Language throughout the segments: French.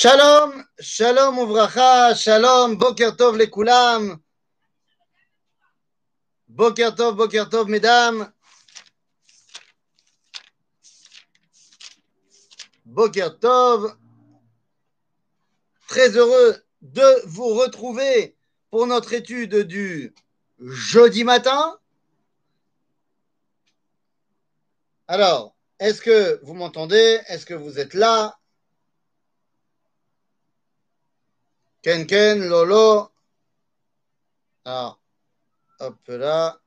Shalom, shalom uvracha, shalom, boker tov lekulam. Boker tov, boker tov, mesdames. Boker tov. Très heureux de vous retrouver pour notre étude du jeudi matin. Alors, est-ce que vous m'entendez? Est-ce que vous êtes là? Ken Ken, Lolo. Alors, hop là.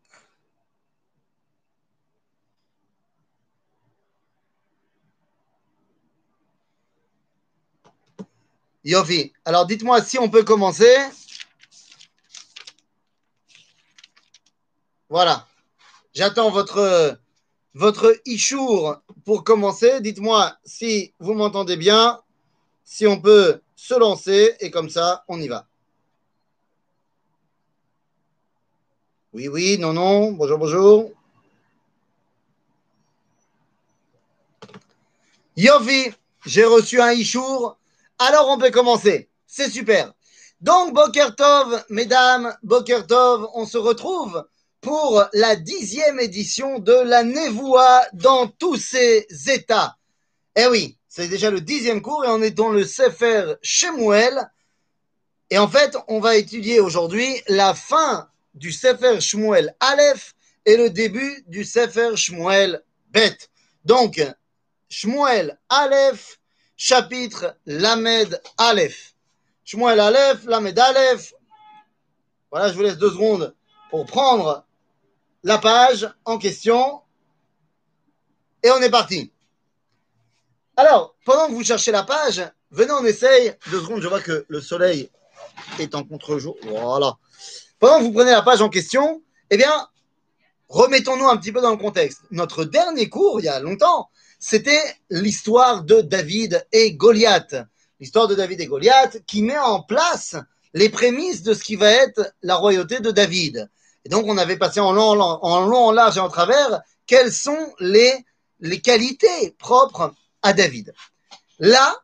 Yofi. Alors, dites-moi si on peut commencer. Voilà. J'attends votre, votre pour commencer. Dites-moi si vous m'entendez bien, si on peut se lancer et comme ça, on y va. Oui, oui, non, non, bonjour, bonjour. Yofi, j'ai reçu un Ishour. Alors on peut commencer. C'est super. Donc, Bokertov, mesdames, Bokertov, on se retrouve pour la dixième édition de la Nevoa dans tous ses états. Eh oui, c'est déjà le dixième cours et on est dans le Sefer Shemuel. Et en fait, on va étudier aujourd'hui la fin du Sefer Shmuel Aleph et le début du Sefer Shmuel Bet. Donc, Shmuel Aleph, chapitre Lamed Aleph. Shmuel Aleph, Lamed Aleph. Voilà, je vous laisse deux secondes pour prendre la page en question. Et on est parti. Alors, pendant que vous cherchez la page, venez, on essaye. Deux secondes, je vois que le soleil est en contre-jour. Voilà. Pendant que vous prenez la page en question, eh bien, remettons-nous un petit peu dans le contexte. Notre dernier cours, il y a longtemps, c'était l'histoire de David et Goliath. L'histoire de David et Goliath qui met en place les prémices de ce qui va être la royauté de David. Et donc, on avait passé en long, en en large et en travers quelles sont les, les qualités propres à David. Là,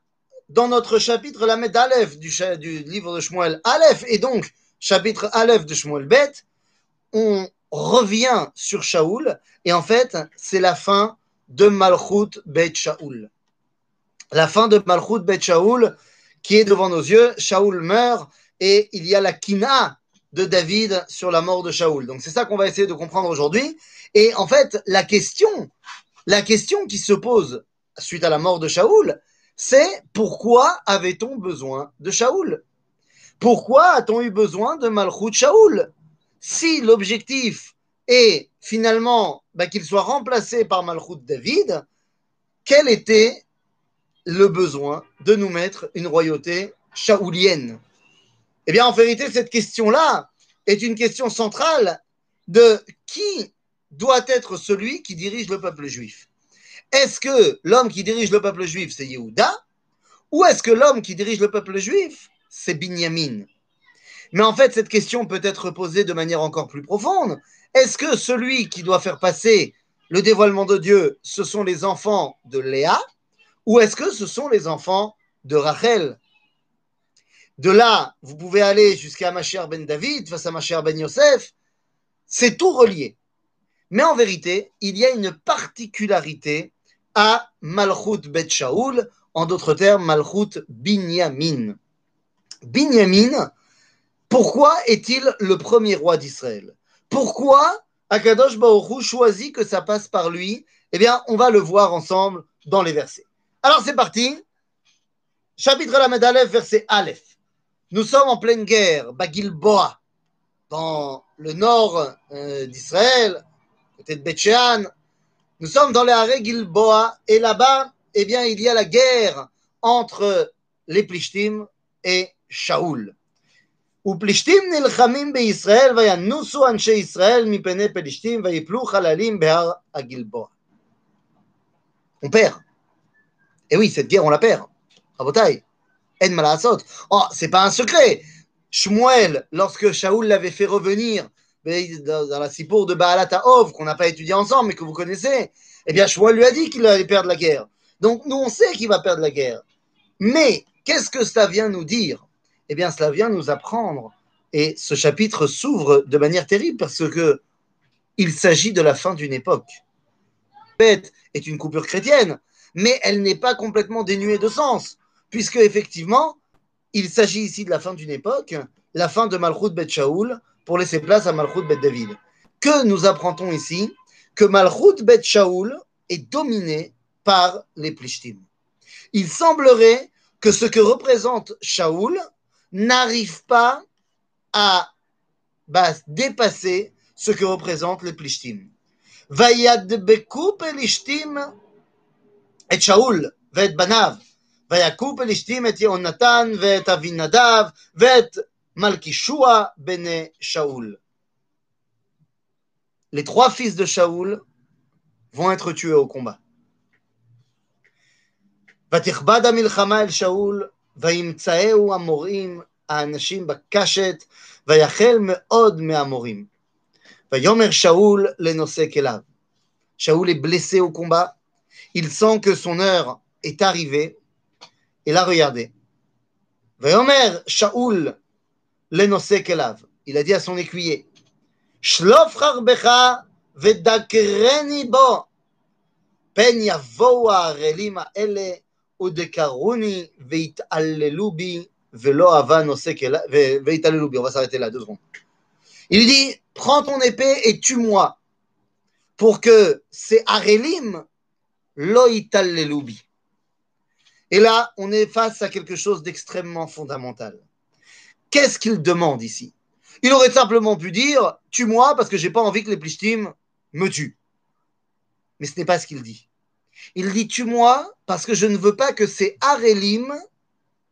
dans notre chapitre, la Aleph du, du livre de Shmuel Aleph, et donc chapitre Aleph de Shmuel Bet, on revient sur Shaoul, et en fait, c'est la fin de Malchut Bet Shaoul. La fin de Malchut Bet Shaoul qui est devant nos yeux. Shaoul meurt, et il y a la kina de David sur la mort de Shaoul. Donc c'est ça qu'on va essayer de comprendre aujourd'hui. Et en fait, la question, la question qui se pose suite à la mort de Shaoul, c'est pourquoi avait-on besoin de Shaoul? Pourquoi a-t-on eu besoin de Malchut Shaoul? Si l'objectif est finalement bah, qu'il soit remplacé par Malchut David, quel était le besoin de nous mettre une royauté shaoulienne? Eh bien, en vérité, cette question-là est une question centrale de qui doit être celui qui dirige le peuple juif. Est-ce que l'homme qui dirige le peuple juif, c'est Yehuda? Ou est-ce que l'homme qui dirige le peuple juif, c'est Binyamin? Mais en fait, cette question peut être posée de manière encore plus profonde. Est-ce que celui qui doit faire passer le dévoilement de Dieu, ce sont les enfants de Léa? Ou est-ce que ce sont les enfants de Rachel? De là, vous pouvez aller jusqu'à Macher ben David, face à Macher ben Yosef. C'est tout relié. Mais en vérité, il y a une particularité à Malchut Bet Shaoul, en d'autres termes, Malchut Binyamin. Binyamin, pourquoi est-il le premier roi d'Israël? Pourquoi Akadosh Baruch choisit que ça passe par lui? Eh bien, on va le voir ensemble dans les versets. Alors, c'est parti. Chapitre Lamed Aleph, verset Aleph. Nous sommes en pleine guerre, Bagilboa, dans le nord euh, d'Israël, côté de Betchean, nous sommes dans les Haré Gilboa et là-bas, eh bien, il y a la guerre entre les Plishtim et Shaoul. ופלישתים נלחמים בישראל וינוסו אנשי ישראל מפני פלישתים ויפלו חללים בהר הגלבוע. On perd. Et oui, cette guerre, on la perd. Rabotai. En malasot. Oh, c'est pas un secret. Shmuel, lorsque Shaoul l'avait fait revenir dans la Sipour de Baalat Ov, qu'on n'a pas étudié ensemble, mais que vous connaissez, eh bien, Shmuel lui a dit qu'il allait perdre la guerre. Donc, nous, on sait qu'il va perdre la guerre. Mais, Qu'est-ce que cela vient nous dire? Eh bien, cela vient nous apprendre, et ce chapitre s'ouvre de manière terrible parce que il s'agit de la fin d'une époque. Bête est une coupure chrétienne, mais elle n'est pas complètement dénuée de sens, puisque effectivement, il s'agit ici de la fin d'une époque, la fin de Malchut Bet Shaoul, pour laisser place à Malchut Bet David. Que nous apprendons ici Que Malchut Bet Shaoul est dominé par les Plishtim. Il semblerait que ce que représente Shaoul n'arrive pas à bah, dépasser ce que représentent les Plishtim. וידבקו פלישתים את שאול ואת בניו, ויכו פלישתים את יהונתן ואת אבינדב ואת מלכישוע בני שאול. Les trois fils de Shaoul vont être tués au combat. ותכבד המלחמה אל שאול, וימצאהו המורים, האנשים בקשת, ויחל מאוד מהמורים. ויאמר שאול לנושא כליו. Shaoul est blessé au combat. Il sent que son heure est arrivée. Et là, regardez. Vayomer Shaoul lenose kelav. Il a dit à son écuyer Shlof harbecha vedakreni bo. pen yavou ha'arelim ha'ele udekaruni veitallelu bi velo ava nose kelav. Veitallelu. On va s'arrêter là, deux secondes. Il dit Prends ton épée et tue-moi pour que ces Arelim loïtalleloubi. Et là, on est face à quelque chose d'extrêmement fondamental. Qu'est-ce qu'il demande ici? Il aurait simplement pu dire Tue-moi parce que j'ai pas envie que les Plishtim me tuent. Mais ce n'est pas ce qu'il dit. Il dit Tue-moi parce que je ne veux pas que ces Arelim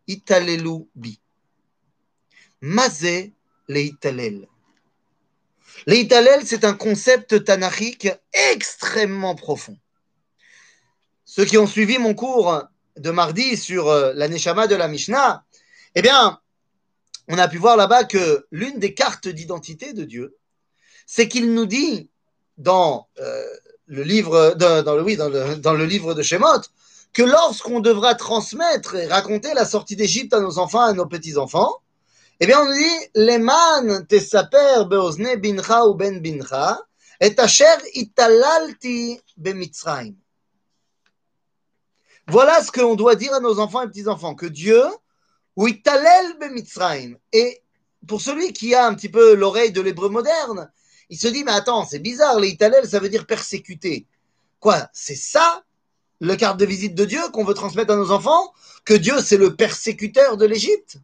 italelou-bi. Mazé le italel. L'Italel, c'est un concept tanachique extrêmement profond. Ceux qui ont suivi mon cours de mardi sur euh, la Neshama de la Mishnah, eh bien, on a pu voir là-bas que l'une des cartes d'identité de Dieu, c'est qu'il nous dit dans le livre, de Shemot, que lorsqu'on devra transmettre et raconter la sortie d'Égypte à nos enfants, à nos petits-enfants, eh bien, on nous dit, Leman tesaper beozne ou ben et italalti bemitzraim. Voilà ce qu'on doit dire à nos enfants et petits-enfants, que Dieu, ou italel bemitzraim. Et pour celui qui a un petit peu l'oreille de l'hébreu moderne, il se dit, mais attends, c'est bizarre, les italel, ça veut dire persécuter. Quoi C'est ça, le carte de visite de Dieu qu'on veut transmettre à nos enfants Que Dieu, c'est le persécuteur de l'Égypte?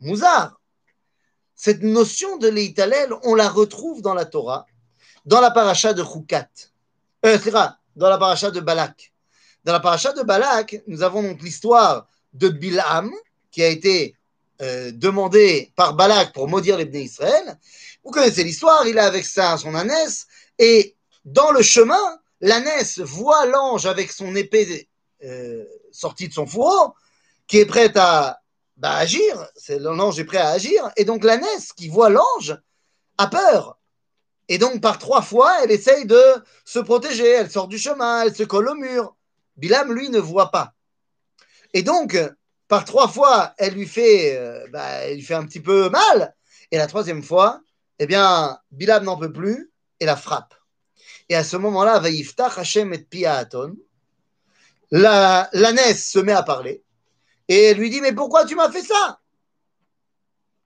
Mouzar. Cette notion de l'Eitalel, on la retrouve dans la Torah, dans la paracha de Chukat, euh, dans la paracha de Balak. Dans la paracha de Balak, nous avons donc l'histoire de Bilham, qui a été euh, demandé par Balak pour maudire les Bnei Israël. Vous connaissez l'histoire, il est avec ça, son ânesse, et dans le chemin, l'ânesse voit l'ange avec son épée euh, sortie de son fourreau, qui est prête à bah, agir. C'est l'ange est prêt à agir. Et donc l'ânesse qui voit l'ange a peur. Et donc par trois fois, elle essaye de se protéger. Elle sort du chemin, elle se colle au mur. Bilam, lui, ne voit pas. Et donc, par trois fois, elle lui fait, euh, bah, lui fait un petit peu mal. Et la troisième fois, eh bien, Bilam n'en peut plus et la frappe. Et à ce moment-là, Vaïftach Hashem et Piaton, la l'ânesse se met à parler. Et elle lui dit, mais pourquoi tu m'as fait ça?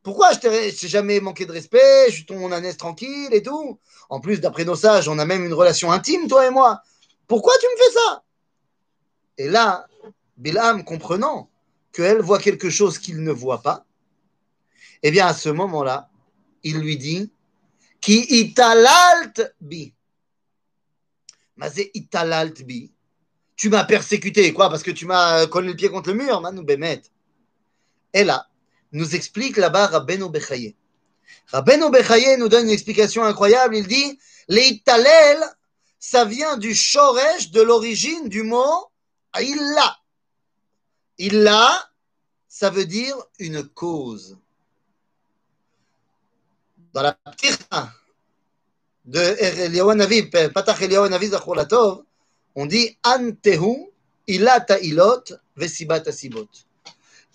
Pourquoi je t'ai jamais manqué de respect, je suis ton ânesse tranquille et tout. En plus, d'après nos sages, on a même une relation intime, toi et moi. Pourquoi tu me fais ça? Et là, Bilam, comprenant qu'elle voit quelque chose qu'il ne voit pas, eh bien, à ce moment-là, il lui dit, Ki italalt bi. Italalt bi tu m'as persécuté, quoi, parce que tu m'as collé le pied contre le mur, Manou Bemet. Et là, nous explique là-bas Rabbeinu Bechaye. Rabbeinu Bechaye nous donne une explication incroyable. Il dit, les talel, ça vient du shoresh, de l'origine du mot illa. Illa, ça veut dire une cause. Dans la ptirta de Eliyahu Patach Eliyahu on dit Antehu ilata ilot vesibat asibot.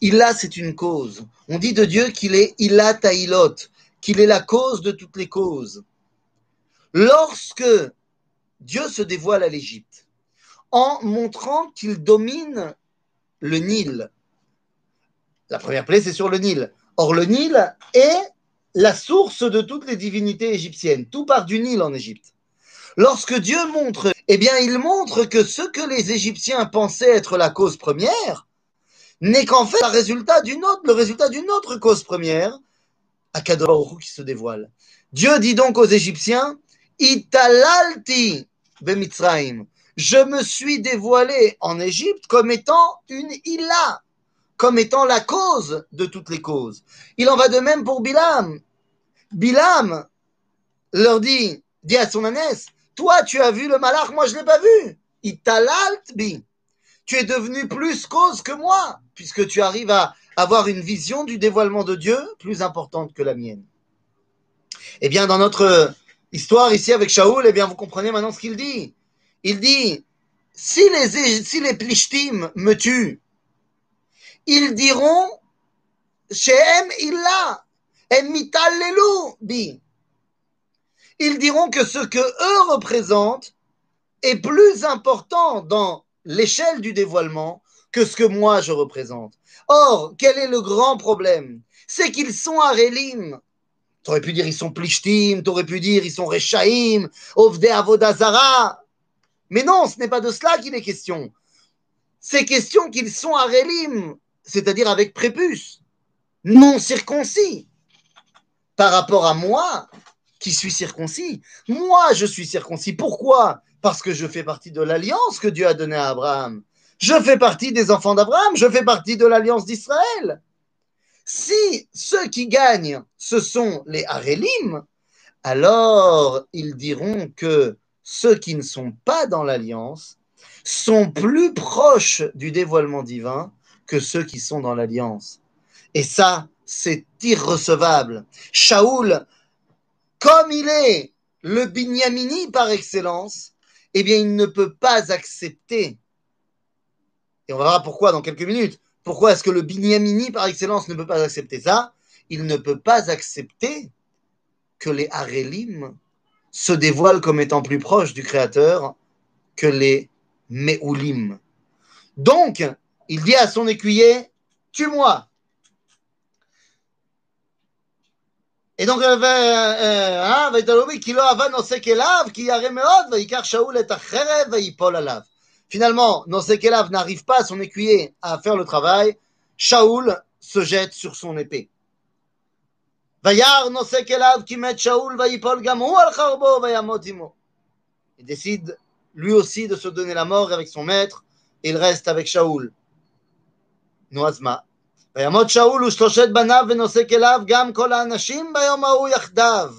Ila, c'est une cause. On dit de Dieu qu'il est Ila Tailot, qu'il est la cause de toutes les causes. Lorsque Dieu se dévoile à l'Égypte, en montrant qu'il domine le Nil. La première plaie, c'est sur le Nil. Or, le Nil est la source de toutes les divinités égyptiennes. Tout part du Nil en Égypte. Lorsque Dieu montre, eh bien, il montre que ce que les Égyptiens pensaient être la cause première n'est qu'en fait le résultat d'une autre, autre cause première, qui se dévoile. Dieu dit donc aux Égyptiens, Italalti bemitzraim. Je me suis dévoilé en Égypte comme étant une ila, comme étant la cause de toutes les causes. Il en va de même pour Bilam. Bilam leur dit, dit à son ânesse, toi tu as vu le malach, moi je l'ai pas vu. Italalt. Tu es devenu plus cause que moi, puisque tu arrives à avoir une vision du dévoilement de Dieu plus importante que la mienne. Eh bien, dans notre histoire ici avec Shaoul, eh bien, vous comprenez maintenant ce qu'il dit. Il dit, si les, si Plishtim me tuent, ils diront, Shehem illa, bi. Ils diront que ce que eux représentent est plus important dans l'échelle du dévoilement que ce que moi je représente. Or, quel est le grand problème? C'est qu'ils sont Arélim. Tu aurais pu dire ils sont Plishtim, tu aurais pu dire ils sont Rechaim, Ovde Avodazara. Mais non, ce n'est pas de cela qu'il est question. C'est question qu'ils sont Arélim, c'est-à-dire avec prépuce, non circoncis. Par rapport à moi, qui suis circoncis. Moi, je suis circoncis. Pourquoi? Parce que je fais partie de l'alliance que Dieu a donnée à Abraham. Je fais partie des enfants d'Abraham. Je fais partie de l'alliance d'Israël. Si ceux qui gagnent, ce sont les Harelim, alors ils diront que ceux qui ne sont pas dans l'alliance sont plus proches du dévoilement divin que ceux qui sont dans l'alliance. Et ça, c'est irrecevable. Shaoul, comme il est le Binyamini par excellence, eh bien, il ne peut pas accepter. Et on verra pourquoi dans quelques minutes. Pourquoi est-ce que le Binyamini par excellence ne peut pas accepter ça? Il ne peut pas accepter que les Harelim se dévoilent comme étant plus proches du Créateur que les Me'ulim. Donc, il dit à son écuyer, tue-moi. Et donc, Finalement, Nosekelav n'arrive pas, son écuyer, à faire le travail. Shaoul se jette sur son épée. Il décide lui aussi de se donner la mort avec son maître et il reste avec Shaoul. Noazma. וימות שאול ושלושת בניו ונושא כליו גם כל האנשים ביום ההוא יחדיו.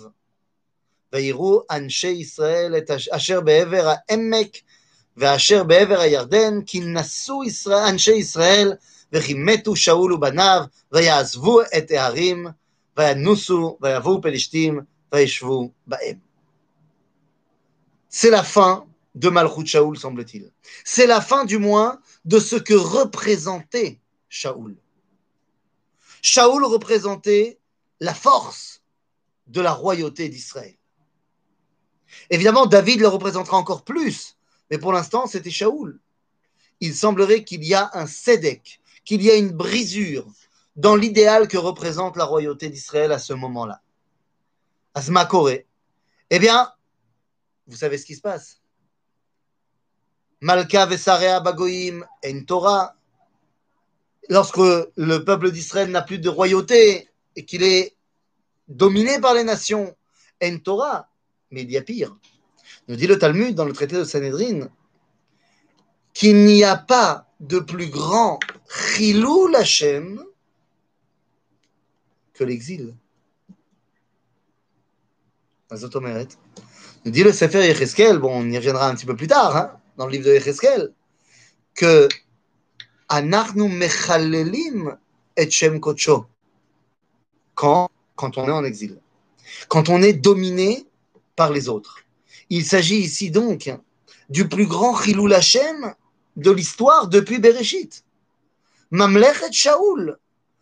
ויראו אנשי ישראל את אשר בעבר העמק ואשר בעבר הירדן, כי נשאו ישראל, אנשי ישראל וכי מתו שאול ובניו, ויעזבו את הערים c'est la fin de Malchut Shaoul, semble-t-il. C'est la fin, du moins, de ce que représentait Shaoul. Shaoul représentait la force de la royauté d'Israël. Évidemment, David le représentera encore plus, mais pour l'instant, c'était Shaoul. Il semblerait qu'il y a un sédek, qu'il y a une brisure dans l'idéal que représente la royauté d'Israël à ce moment-là. Asma. Eh bien, vous savez ce qui se passe. Malka Vesarea Bagoim en Torah. Lorsque le peuple d'Israël n'a plus de royauté et qu'il est dominé par les nations, en Torah. Mais il y a pire. Nous dit le Talmud dans le traité de Sanhedrin qu'il n'y a pas de plus grand Chilou Lachem que l'exil. Nous dit le Sefer Yecheskel, bon, on y reviendra un petit peu plus tard, hein, dans le livre de Yecheskel, que Anarnu Mechalelim et Shem. Quand, quand on est en exil. Quand on est dominé par les autres. Il s'agit ici donc du plus grand Chilou Hashem de l'histoire depuis Bereshit. Mamlechet Shaoul,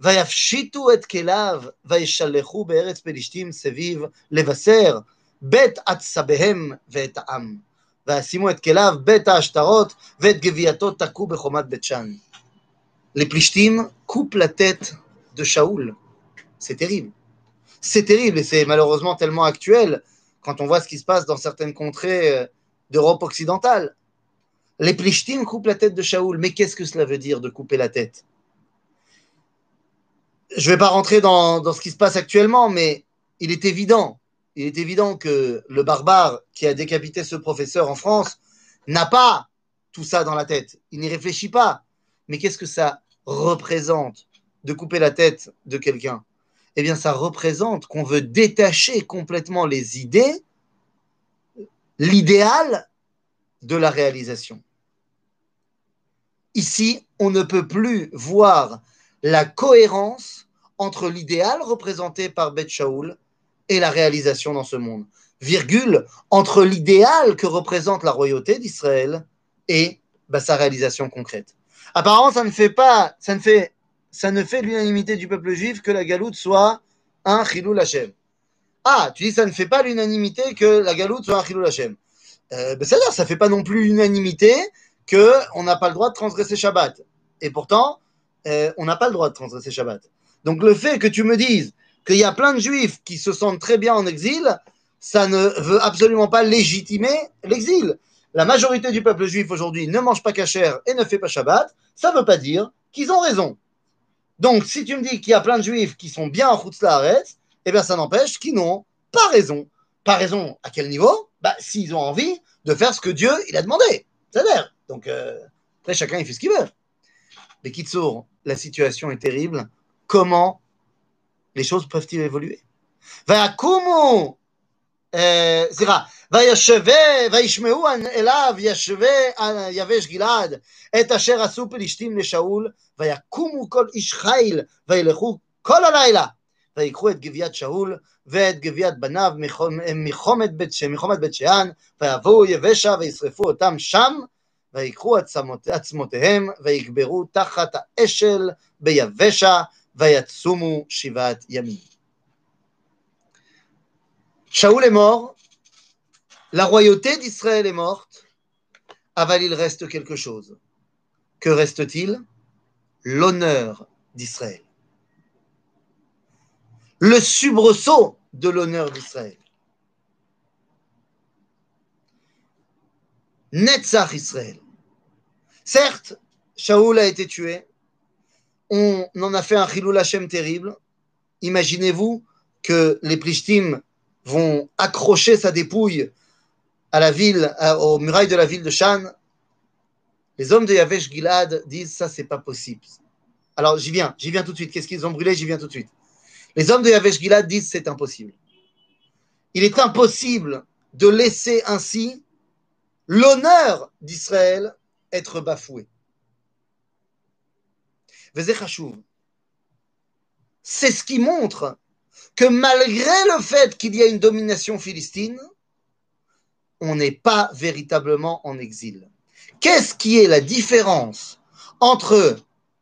ויפשיטו את כליו וישלחו בארץ פלישתים סביב לבשר בית עצביהם ואת העם וישימו את כליו בית העשתרות ואת גווייתו תקעו בחומת בית שן. לפלישתים coupe la tête de Shaoul. C'est terrible. C'est terrible et c'est malheureusement tellement actuel quand on voit ce qui se passe dans certaines contrées d'Europe occidentale. Les Plishtim coupent la tête de Shaoul. Mais qu'est-ce que cela veut dire de couper la tête Je ne vais pas rentrer dans, ce qui se passe actuellement, mais il est évident, il est évident que le barbare qui a décapité ce professeur en France n'a pas tout ça dans la tête. Il n'y réfléchit pas. Mais qu'est-ce que ça représente de couper la tête de quelqu'un? Eh bien, ça représente qu'on veut détacher complètement les idées, l'idéal de la réalisation. Ici, on ne peut plus voir la cohérence entre l'idéal représenté par Beth Shaoul et la réalisation dans ce monde. Virgule, entre l'idéal que représente la royauté d'Israël et bah, sa réalisation concrète. Apparemment, ça ne fait pas, ça ne fait ça ne fait l'unanimité du peuple juif que la galoute soit un chilou Hashem. Ah, tu dis ça ne fait pas l'unanimité que la galoute soit un chilou Hashem. Euh, C'est-à-dire, ça ne fait pas non plus l'unanimité qu'on n'a pas le droit de transgresser Shabbat. Et pourtant, euh, on n'a pas le droit de transgresser Shabbat. Donc le fait que tu me dises qu'il y a plein de juifs qui se sentent très bien en exil, ça ne veut absolument pas légitimer l'exil. La majorité du peuple juif aujourd'hui ne mange pas cachère et ne fait pas Shabbat, ça ne veut pas dire qu'ils ont raison. Donc, si tu me dis qu'il y a plein de juifs qui sont bien en Chutzlaharetz, eh bien, ça n'empêche qu'ils n'ont pas raison. Pas raison à quel niveau? Bah, S'ils ont envie de faire ce que Dieu il a demandé. C'est-à-dire, donc, euh, après, chacun il fait ce qu'il veut. Mais Kitsour, la situation est terrible. Comment les choses peuvent-ils évoluer Vayakumu, c'est vrai. וישווה, וישמעו אליו ישווה יבש גלעד את אשר עשו פלישתים לשאול, ויקומו כל איש חיל, וילכו כל הלילה, ויקחו את גביית שאול ואת גביית בניו מחומת בית, מחומת בית שאן, ויבואו יבשה וישרפו אותם שם, ויקחו עצמות, עצמותיהם, ויקברו תחת האשל ביבשה, ויצומו שבעת ימים. שאול אמור, la royauté d'Israël est morte, aval il reste quelque chose. Que reste-t-il L'honneur d'Israël. Le subresaut de l'honneur d'Israël. Netzach Israël. Certes, Shaoul a été tué. On en a fait un Chilul Hashem terrible. Imaginez-vous que les Plishtim vont accrocher sa dépouille à la ville, aux murailles de la ville de Shan, les hommes de Yavesh Gilad disent ça, c'est pas possible. Alors j'y viens, j'y viens tout de suite. Qu'est-ce qu'ils ont brûlé? J'y viens tout de suite. Les hommes de Yavesh Gilad disent c'est impossible. Il est impossible de laisser ainsi l'honneur d'Israël être bafoué. C'est ce qui montre que malgré le fait qu'il y a une domination philistine, on n'est pas véritablement en exil. Qu'est-ce qui est la différence entre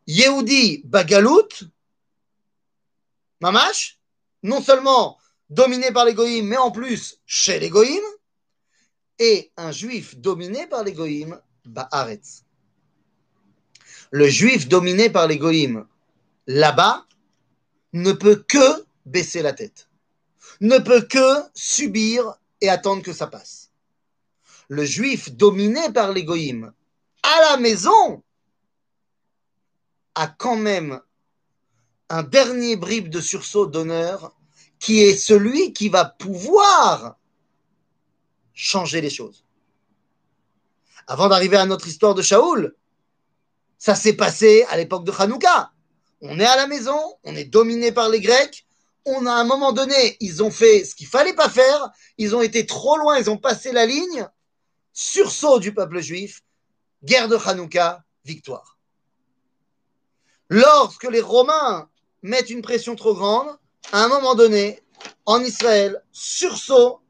Yehudi Bagalout, Mamash, non seulement dominé par les Goïms, mais en plus chez les Goïms, et un juif dominé par les Goïms, Baaretz. Le juif dominé par les là-bas, ne peut que baisser la tête, ne peut que subir et attendre que ça passe le juif dominé par l'égoïme à la maison a quand même un dernier bribe de sursaut d'honneur qui est celui qui va pouvoir changer les choses. Avant d'arriver à notre histoire de Shaoul, ça s'est passé à l'époque de Hanouka. On est à la maison, on est dominé par les Grecs, on a un moment donné, ils ont fait ce qu'il fallait pas faire, ils ont été trop loin, ils ont passé la ligne, sursaut du peuple juif, guerre de Hanouka, victoire. Lorsque les Romains mettent une pression trop grande, à un moment donné, en Israël, sursaut,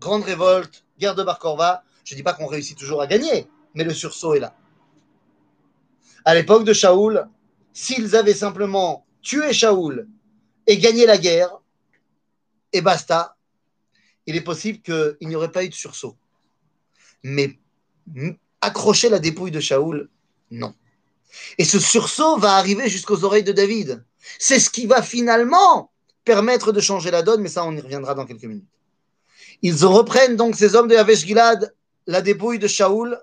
grande révolte, guerre de Bar Korva. Je ne dis pas qu'on réussit toujours à gagner, mais le sursaut est là. À l'époque de Shaoul, s'ils avaient simplement tué Shaoul et gagné la guerre, et basta, il est possible qu'il n'y aurait pas eu de sursaut. Mais accrocher la dépouille de Shaoul, non. Et ce sursaut va arriver jusqu'aux oreilles de David. C'est ce qui va finalement permettre de changer la donne, mais ça, on y reviendra dans quelques minutes. Ils reprennent donc ces hommes de Yavesh Gilad, la dépouille de Shaoul,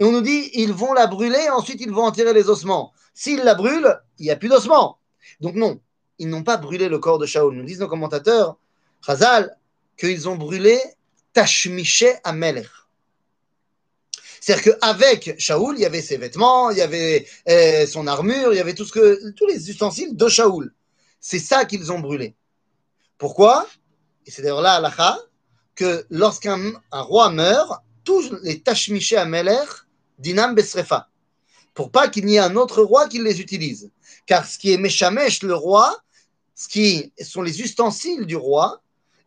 et on nous dit ils vont la brûler, ensuite ils vont enterrer les ossements. S'ils la brûlent, il n'y a plus d'ossements. Donc non, ils n'ont pas brûlé le corps de Shaoul. Nous disent nos commentateurs, Chazal, qu'ils ont brûlé Tashmiché Amelech. C'est-à-dire qu'avec Shaoul, il y avait ses vêtements, il y avait euh, son armure, il y avait tous les ustensiles de Shaoul. C'est ça qu'ils ont brûlé. Pourquoi? Et c'est d'ailleurs là, à que lorsqu'un roi meurt, tous les tachmiché à Melech, dinam besrefa. Pour pas qu'il n'y ait un autre roi qui les utilise. Car ce qui est Meshamesh, le roi, ce qui sont les ustensiles du roi,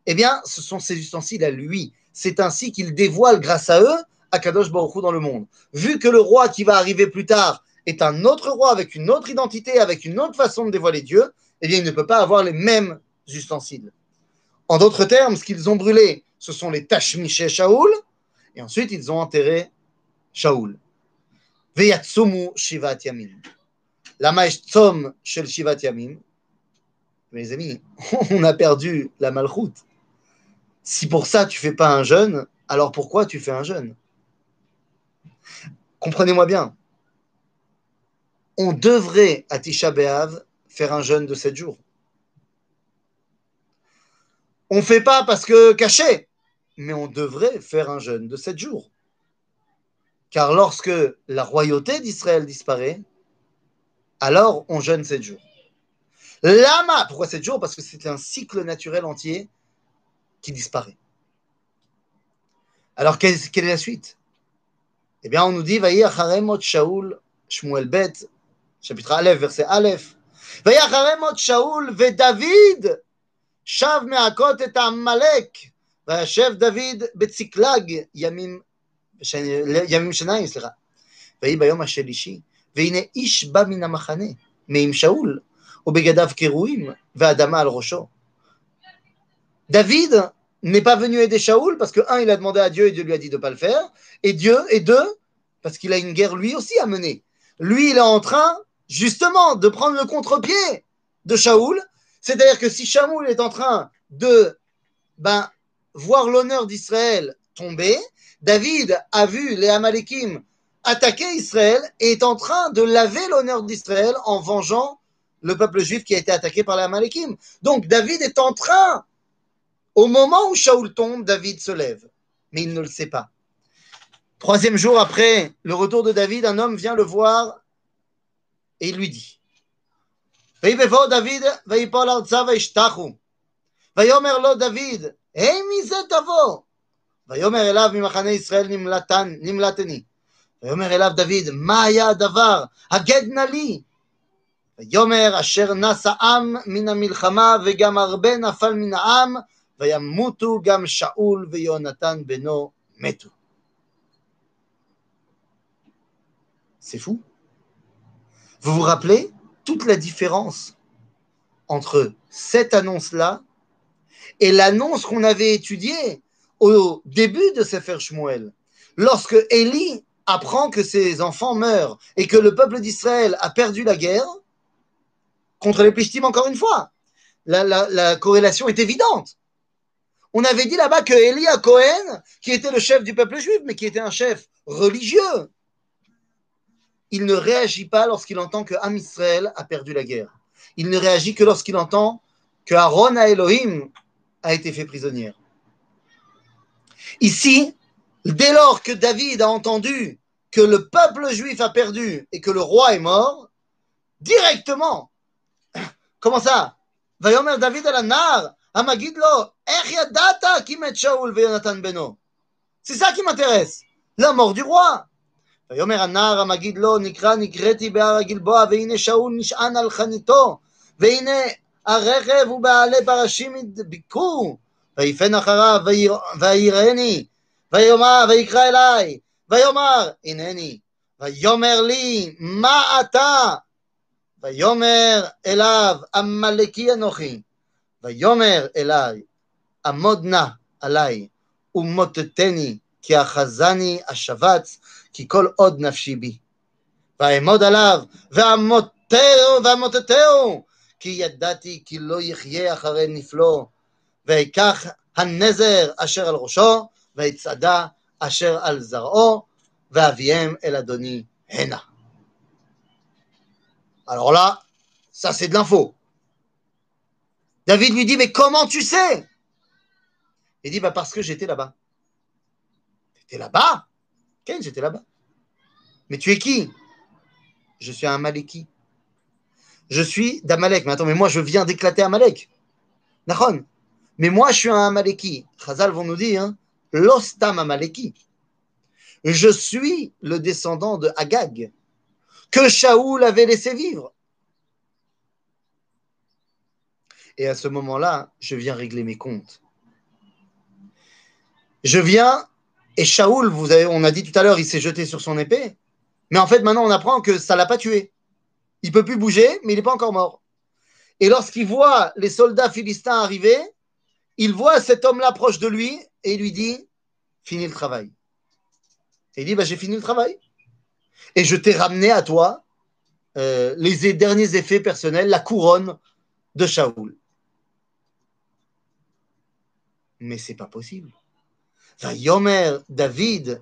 eh bien, ce sont ses ustensiles à lui. C'est ainsi qu'il dévoile, grâce à eux, Akadosh Baruch dans le monde. Vu que le roi qui va arriver plus tard est un autre roi avec une autre identité, avec une autre façon de dévoiler Dieu, eh bien, il ne peut pas avoir les mêmes ustensiles. En d'autres termes, ce qu'ils ont brûlé, ce sont les Tashmiché Shaoul, et ensuite ils ont enterré Shaoul. Veyatsumu Shivat Yamim. Tzom Shel Shivat Yamim. Mes amis, on a perdu la malchoute. Si pour ça tu fais pas un jeûne, alors pourquoi tu fais un jeûne? Comprenez-moi bien. On devrait à Tisha B'Av faire un jeûne de 7 jours. On ne fait pas parce que caché, mais on devrait faire un jeûne de sept jours. Car lorsque la royauté d'Israël disparaît, alors on jeûne sept jours. Lama, pourquoi sept jours? Parce que c'est un cycle naturel entier qui disparaît. Alors quelle, est la suite? Eh bien, on nous dit Vayacharemot Shaul Shmuel Bet, chapitre Aleph, verset Aleph. Vayacharemot Shaul ve David shav me'akot et Amalek. וישב דוד בצקלג ימים, ימים שניים, סליחה. ויהי ביום השלישי, והנה איש בא מן המחנה, מעם שאול, ובגדיו קרועים, ואדמה על ראשו. David n'est pas venu aider Shaoul parce que, un, il a demandé à Dieu et Dieu lui a dit de ne pas le faire, et Dieu, et deux, parce qu'il a une guerre lui aussi à mener. Lui, il est en train justement de prendre le contre-pied de Shaoul. C'est-à-dire que si Shaoul est en train de ben, voir l'honneur d'Israël tomber, David a vu les Amalekim attaquer Israël et est en train de laver l'honneur d'Israël en vengeant le peuple juif qui a été attaqué par les Amalekim. Donc David est en train, au moment où Shaoul tombe, David se lève, mais il ne le sait pas. Troisième jour après le retour de David, un homme vient le voir et il lui dit ויפול ארצה וישתחו ויאמר לו דוד היי מי זה תבוא ויאמר אליו ממחנה ישראל נמלטן, נמלטני ויאמר אליו דוד מה היה הדבר הגד נא לי ויאמר אשר נס העם מן המלחמה וגם הרבה נפל מן העם וימותו גם שאול ויונתן בנו מתו. C'est fou. Vous vous rappelez toute la différence entre cette annonce-là et l'annonce qu'on avait étudiée au début de Sefer Shmuel, lorsque Élie apprend que ses enfants meurent et que le peuple d'Israël a perdu la guerre contre les Plishtim encore une fois. La, la, corrélation est évidente. On avait dit là-bas que à Cohen, qui était le chef du peuple juif, mais qui était un chef religieux, il ne réagit pas lorsqu'il entend que Am Israël a perdu la guerre. Il ne réagit que lorsqu'il entend que Aaron à Elohim a été fait prisonnier. Ici, dès lors que David a entendu que le peuple juif a perdu et que le roi est mort, directement, comment ça ויאמר דוד אל הנער המגיד לו, איך ידעת כי מת שאול ויונתן בנו? C'est ça qui m'intéresse, la mort du roi. ויאמר הנער המגיד לו, נקרא נקראתי בהר הגלבוע, והנה שאול נשען על חניתו, והנה הרכב ובעלי פרשים הדביקו, ויפן אחריו ויראני, ויאמר, ויקרא אליי, ויאמר, הנני, ויאמר לי, מה אתה? ויאמר אליו, עמלקי אנוכי, ויאמר אליי, עמוד נא עליי, ומוטטני, כי אחזני השבץ, כי כל עוד נפשי בי. ואעמוד עליו, ועמותהו, ועמותתהו, כי ידעתי כי לא יחיה אחרי נפלו, ויקח הנזר אשר על ראשו, ויצעדה אשר על זרעו, ואביהם אל אדוני הנה. Alors là, ça c'est de l'info. David lui dit, mais comment tu sais Il dit, bah parce que j'étais là-bas. T'étais là-bas Ken, j'étais là-bas. Mais tu es qui Je suis un Maléki. Je suis d'Amalek. Mais attends, mais moi je viens d'éclater Amalek. Nahon. Mais moi je suis un Amaleki. Chazal vont nous dire, hein, l'ostam Amaleki. Je suis le descendant de Agag, que Shaoul avait laissé vivre. Et à ce moment-là, je viens régler mes comptes. Je viens, et Shaoul, vous avez, on a dit tout à l'heure, il s'est jeté sur son épée. Mais en fait, maintenant, on apprend que ça ne l'a pas tué. Il peut plus bouger, mais il n'est pas encore mort. Et lorsqu'il voit les soldats philistins arriver, il voit cet homme-là proche de lui et il lui dit Fini le travail. Et il dit bah, J'ai fini le travail. Et je t'ai ramené à toi euh, les derniers effets personnels, la couronne de Shaoul. Mais c'est pas possible. Yomer David,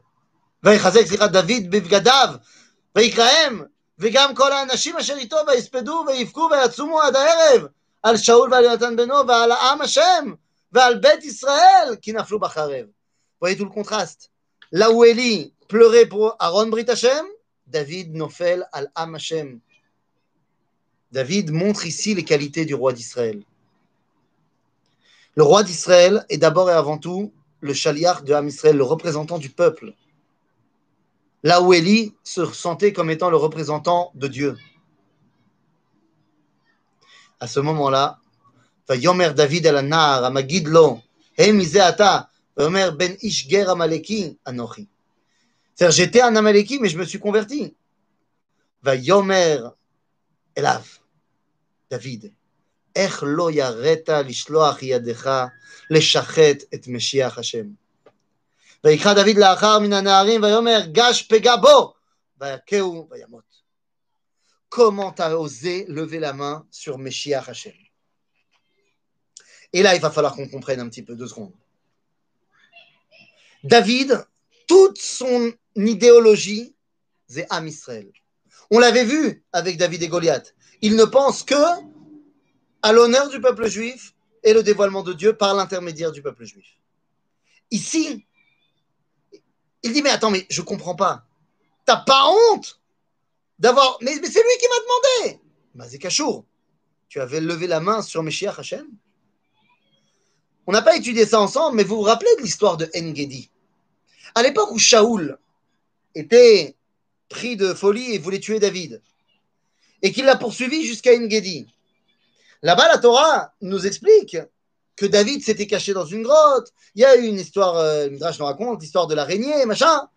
David Bevgadav, וגם כל האנשים אשר איתו, ויספדו ויבכו ויצומו עד הערב, על שאול ועל יונתן בנו, ועל העם השם, ועל בית ישראל, כי נפלו בחרב. voyez tout le contraste. Là où Élie pleurait pour Aaron Brit Hashem, David nofel al Am Hashem. David montre ici les qualités du roi d'Israël. Le roi d'Israël est d'abord et avant tout le chaliach de Am Israël, le représentant du peuple. Là où Élie se sentait comme étant le représentant de Dieu. À ce moment-là, ויאמר דוד אל הנער המגיד לו, הם מזה אתה, ויאמר בן איש גר עמלקי אנוכי. C'est-à-dire, j'étais un Amaleki, mais je me suis converti. ויאמר אליו, דוד, איך לא יראת לשלוח ידך לשחט את משיח השם? ויקרא דוד לאחר מן הנערים ויאמר גש פגע בו ויכהו וימות. Comment t'as osé lever la main sur Meshiach Hashem Et là, il va falloir qu'on comprenne un petit peu, deux secondes. David, toute son idéologie, c'est Am Israël. On l'avait vu avec David et Goliath. Il ne pense que à l'honneur du peuple juif et le dévoilement de Dieu par l'intermédiaire du peuple juif. Ici, il dit, mais attends, mais je comprends pas. T'as pas honte d'avoir... Mais, c'est lui qui m'a demandé. Mazekachour, tu avais levé la main sur Meshiach Hashem On n'a pas étudié ça ensemble, mais vous vous rappelez de l'histoire de Engedi À l'époque où Shaoul était pris de folie et voulait tuer David, et qu'il l'a poursuivi jusqu'à Engedi. Là-bas, la Torah nous explique que David s'était caché dans une grotte. Il y a eu une histoire, euh, Midrash nous raconte, l'histoire de l'araignée, machin.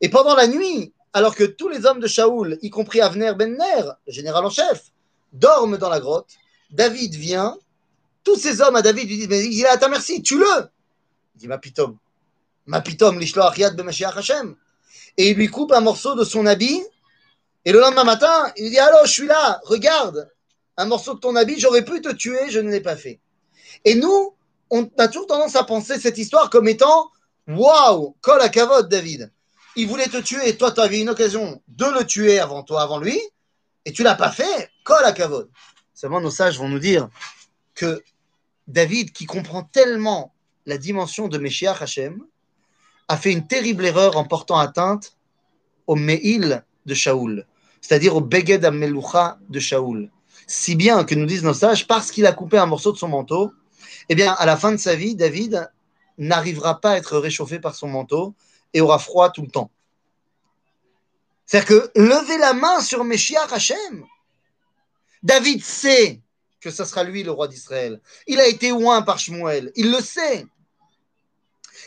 Et pendant la nuit, alors que tous les hommes de Shaoul, y compris Avner Ben Ner, le général en chef, dorment dans la grotte, David vient. Tous ces hommes à David lui disent Mais il est à ta merci, tue-le Il dit Ma pitom, ma pitom, b'mashiach Hashem. Et il lui coupe un morceau de son habit. Et le lendemain matin, il lui dit Allô, je suis là, regarde, un morceau de ton habit, j'aurais pu te tuer, je ne l'ai pas fait. Et nous, on a toujours tendance à penser cette histoire comme étant Waouh, col à cavote, David. Il voulait te tuer toi, tu avais une occasion de le tuer avant toi, avant lui, et tu l'as pas fait, col à cavote. Seulement, nos sages vont nous dire que David, qui comprend tellement la dimension de Meshiach Hashem, a fait une terrible erreur en portant atteinte au Meil de Shaoul, c'est-à-dire au Beged Amelucha de Shaoul. Si bien que nous disent nos sages, parce qu'il a coupé un morceau de son manteau, eh bien, à la fin de sa vie, David n'arrivera pas à être réchauffé par son manteau et aura froid tout le temps. C'est-à-dire que lever la main sur Meshiach Hachem, David sait que ce sera lui le roi d'Israël. Il a été oint par Shmuel, il le sait.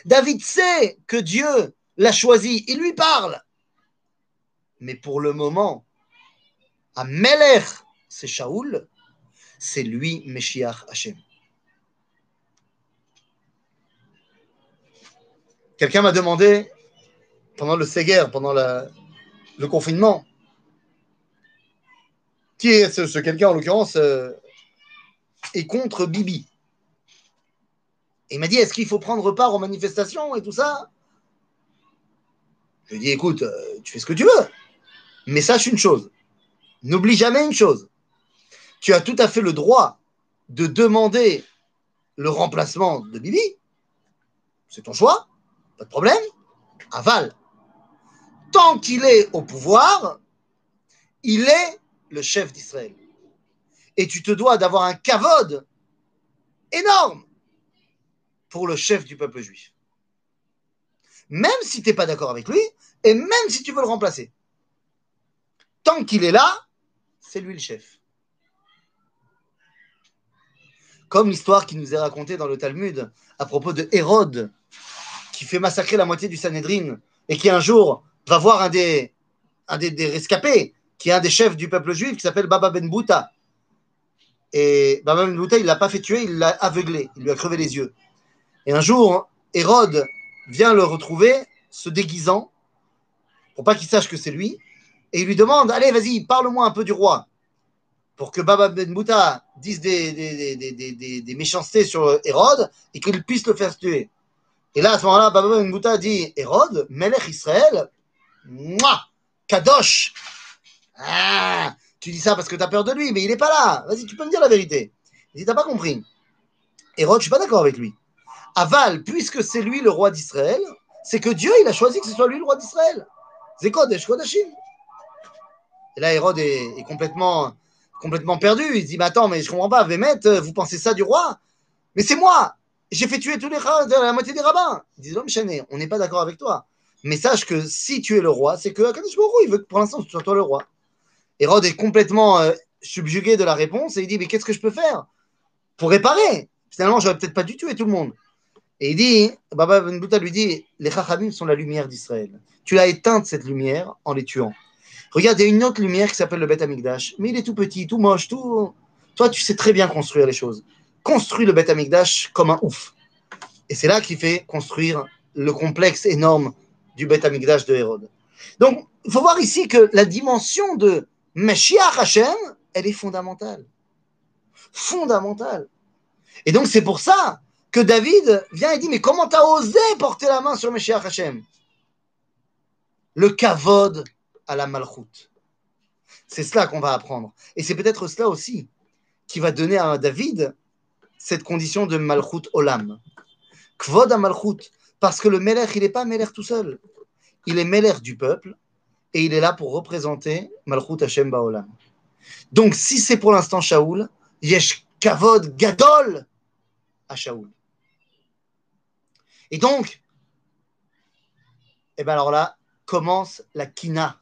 David sait que Dieu l'a choisi, il lui parle. Mais pour le moment, à Melech, c'est Shaoul, c'est lui Meshiach Hachem. Quelqu'un m'a demandé, pendant le Seger, pendant le confinement, qui est ce, quelqu'un en l'occurrence euh, est contre Bibi. Et il m'a dit est-ce qu'il faut prendre part aux manifestations et tout ça? Je lui ai dit écoute, euh, tu fais ce que tu veux, mais sache une chose n'oublie jamais une chose tu as tout à fait le droit de demander le remplacement de Bibi. C'est ton choix, pas problème. Aval. Tant qu'il est au pouvoir, il est le chef d'Israël. Et tu te dois d'avoir un kavod énorme pour le chef du peuple juif. Même si tu n'es pas d'accord avec lui, et même si tu veux le remplacer. Tant qu'il est là, c'est lui le chef. Comme l'histoire qui nous est racontée dans le Talmud à propos de Hérode, qui fait massacrer la moitié du Sanhedrin et qui un jour va voir un des, des rescapés qui est un des chefs du peuple juif, qui s'appelle Baba Ben Bouta. Et Baba Ben Bouta, il ne l'a pas fait tuer, il l'a aveuglé, il lui a crevé les yeux. Et un jour, Hérode vient le retrouver, se déguisant, pour pas qu'il sache que c'est lui, et il lui demande Allez, vas-y, parle-moi un peu du roi. Pour que Baba Ben Bouta dise des, méchancetés sur Hérode et qu'il puisse le faire tuer. Et là, à ce moment-là, Baba Bouta dit Hérode, Melech Israël, moi, Kadosh, ah, tu dis ça parce que tu as peur de lui, mais il n'est pas là. Vas-y, tu peux me dire la vérité. Il dit, t'as pas compris. Hérode, je suis pas d'accord avec lui. Aval, puisque c'est lui le roi d'Israël, c'est que Dieu, il a choisi que ce soit lui le roi d'Israël. Zekodesh Kodashim. Et là, Hérode est, complètement, complètement perdu. Il dit, mais attends, mais je comprends pas, Vémet, vous pensez ça du roi? Mais c'est moi J'ai fait tuer tous les la moitié des rabbins. Il dit, l'homme chané, on n'est pas d'accord avec toi. Mais sache que si tu es le roi, c'est que Akadosh il veut que pour l'instant, ce soit toi le roi. Hérode est complètement euh, subjugué de la réponse et il dit Mais qu'est-ce que je peux faire pour réparer? Finalement, j'aurais peut-être pas dû tuer tout le monde. Et il dit Baba Ben Bouta lui dit Les Chachamim sont la lumière d'Israël. Tu as éteinte cette lumière en les tuant. Regarde, il y a une autre lumière qui s'appelle le Beth Amikdash, mais il est tout petit, tout moche, tout. Toi, tu sais très bien construire les choses. Construis le Beth Amikdash comme un ouf. Et c'est là qu'il fait construire le complexe énorme du Beth Amikdash de Hérode. Donc, il faut voir ici que la dimension de Mashiach Hashem, elle est fondamentale. Fondamentale. Et donc, c'est pour ça que David vient et dit Mais comment t'as osé porter la main sur Mashiach Hashem? Le kavod à la malchoute. C'est cela qu'on va apprendre. Et c'est peut-être cela aussi qui va donner à David cette condition de malchoute olam. Kvod à malchoute. Parce que le Melech, il n'est pas Melech tout seul. Il est Melech du peuple et il est là pour représenter Malchut Hashem Baolam. Donc, si c'est pour l'instant Shaoul, Yesh Kavod Gadol à Shaoul. Et donc, et eh bien alors là, commence la kina,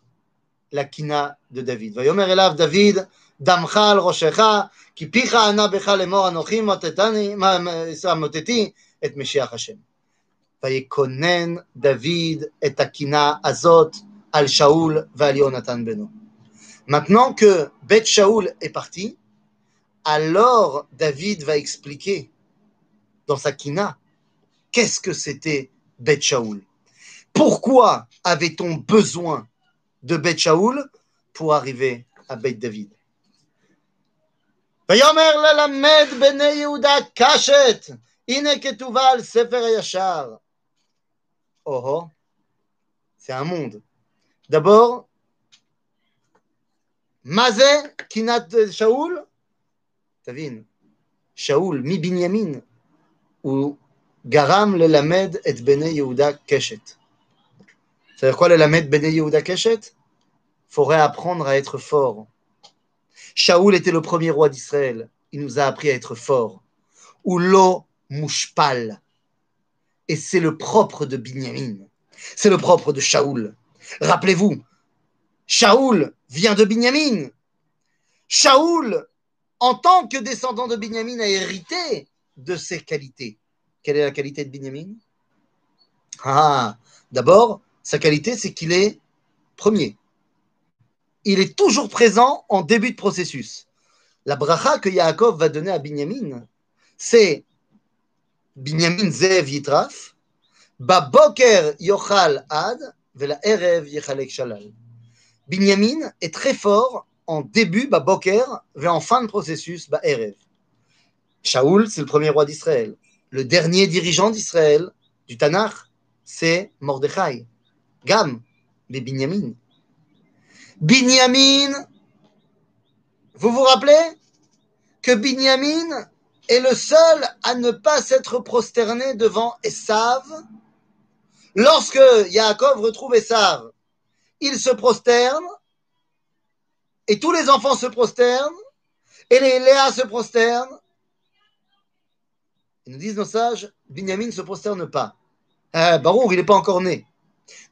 la kina de David. Vayomer elav David, damchal roshecha, ki picha ana becha lemor anochi moteti et Meshiach Hashem. ויקונן דוד את הקינה הזאת al Shaoul va Yonatan Beno. Maintenant que Beth Shaoul est parti, alors David va expliquer dans sa kina qu'est-ce que c'était Beth Shaoul. Pourquoi avait-on besoin de Beth Shaoul pour arriver à Beth David ויאמר ללמד בני יהודה קשת, הנה כתובה על ספר הישר. Oh, c'est un monde. D'abord, Mazé, Kinat Shaoul, Tavin, Shaoul, mi Binyamin, ou Garam le Lamed et Bene Yehuda Keshet. C'est-à-dire quoi le Lamed Bene Yehuda Keshet Faudrait apprendre à être fort. Shaoul était le premier roi d'Israël. Il nous a appris à être fort. Ou lo mushpal. Et c'est le propre de Binyamin. C'est le propre de Shaoul. Rappelez-vous, Shaoul vient de Binyamin. Shaoul, en tant que descendant de Binyamin, a hérité de ses qualités. Quelle est la qualité de Binyamin? Ah, d'abord, sa qualité, c'est qu'il est premier. Il est toujours présent en début de processus. La bracha que Yaakov va donner à Binyamin, c'est Binyamin Zev Yitraf, Baboker Yochal Ad, Vela Erev Yechalek Shalal. Binyamin est très fort en début, Baboker, et en fin de processus, Erev. Shaoul, c'est le premier roi d'Israël. Le dernier dirigeant d'Israël, du Tanakh, c'est Mordechai. Gam, mais Binyamin. Binyamin, vous vous rappelez que Binyamin est le seul à ne pas s'être prosterné devant Esav? Lorsque Yaakov retrouve Esav, il se prosterne et tous les enfants se prosternent et les Léa se prosternent. Ils nous disent nos sages, Binyamin ne se prosterne pas. Eh, Baruch, il n'est pas encore né.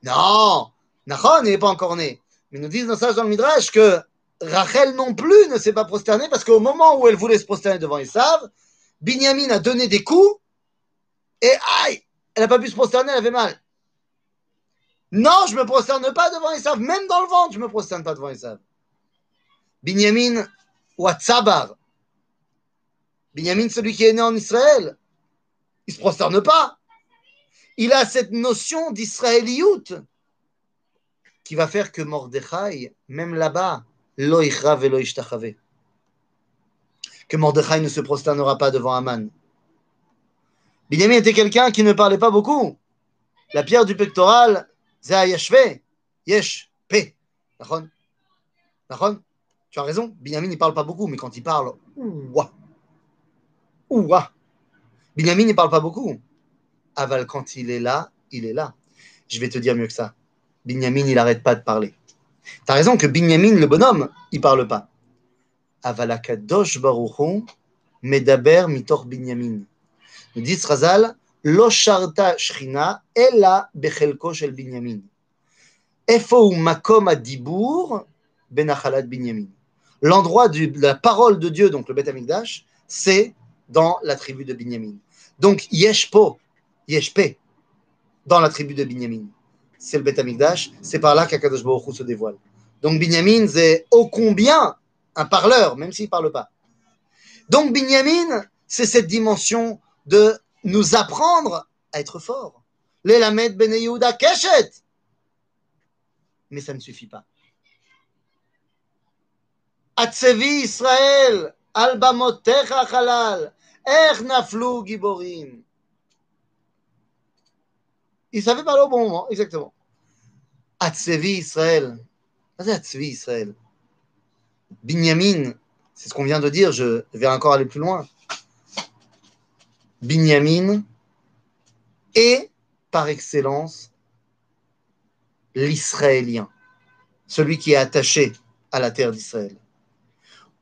Non, Nachon, il n'est pas encore né. Mais nous disent nos sages dans le Midrash que Rachel non plus ne s'est pas prosternée parce qu'au moment où elle voulait se prosterner devant Esav, Binyamin a donné des coups et aïe, elle n'a pas pu se prosterner, elle avait mal. Non, je ne me prosterne pas devant Esav, même dans le ventre, je ne me prosterne pas devant Esav. Binyamin ou Atzabar. Binyamin, celui qui est né en Israël, il ne se prosterne pas. Il a cette notion d'israélioute qui va faire que Mordechai, même là-bas, Que Mordechai ne se prosternera pas devant Aman. Binyamin était quelqu'un qui ne parlait pas beaucoup. La pierre du pectoral, c'est Yeshve, Yesh, P. Tu as raison, Binyamin ne parle pas beaucoup, mais quand il parle, ouah, ouah. Binyamin ne parle pas beaucoup. Aval, quand il est là, il est là. Je vais te dire mieux que ça. Binyamin, il n'arrête pas de parler. Tu as raison que Binyamin, le bonhomme, il parle pas. Avalakadosh baruchon medaber mitor Binyamin. Nous dit Razal, lo sharta shrina ela bechelko shel Binyamin. Efo makom adibur benachalat Binyamin. L'endroit de la parole de Dieu, donc le Beth c'est dans la tribu de Binyamin. Donc Yeshpo, Yeshpe, dans la tribu de Binyamin c'est le Beth Amikdash, c'est par là qu'Akadosh Baruch se dévoile. Donc Binyamin, c'est ô combien un parleur, même s'il ne parle pas. Donc Binyamin, c'est cette dimension de nous apprendre à être fort. L'Elamed Ben Yehuda Keshet. Mais ça ne suffit pas. Atsevi Israël, Albamotecha Halal, Er Naflu Giborim. Il savait parler au bon moment, exactement. Atsevi Israël. Israël. Binyamin, c'est ce qu'on vient de dire, je vais encore aller plus loin. Binyamin est par excellence l'Israélien, celui qui est attaché à la terre d'Israël.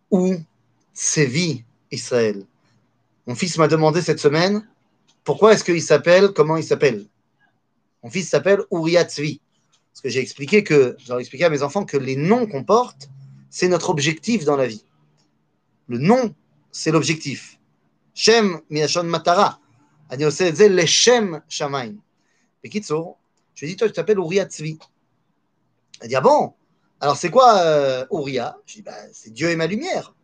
Ou Tsevi Israël? Mon fils m'a demandé cette semaine pourquoi est-ce qu'il s'appelle, comment il s'appelle? Mon fils s'appelle Uriah. Parce que j'ai expliqué que, j'ai expliqué à mes enfants que les noms qu'on porte, c'est notre objectif dans la vie. Le nom, c'est l'objectif. Shem miashon matara. אני עושה את le shem שמיים. בקיצור, je lui ai dit, toi, tu t'appelles Uriah Tzvi. Elle dit, ah bon Alors, c'est quoi euh, Uriah Je dis, bah, c'est Dieu et ma lumière.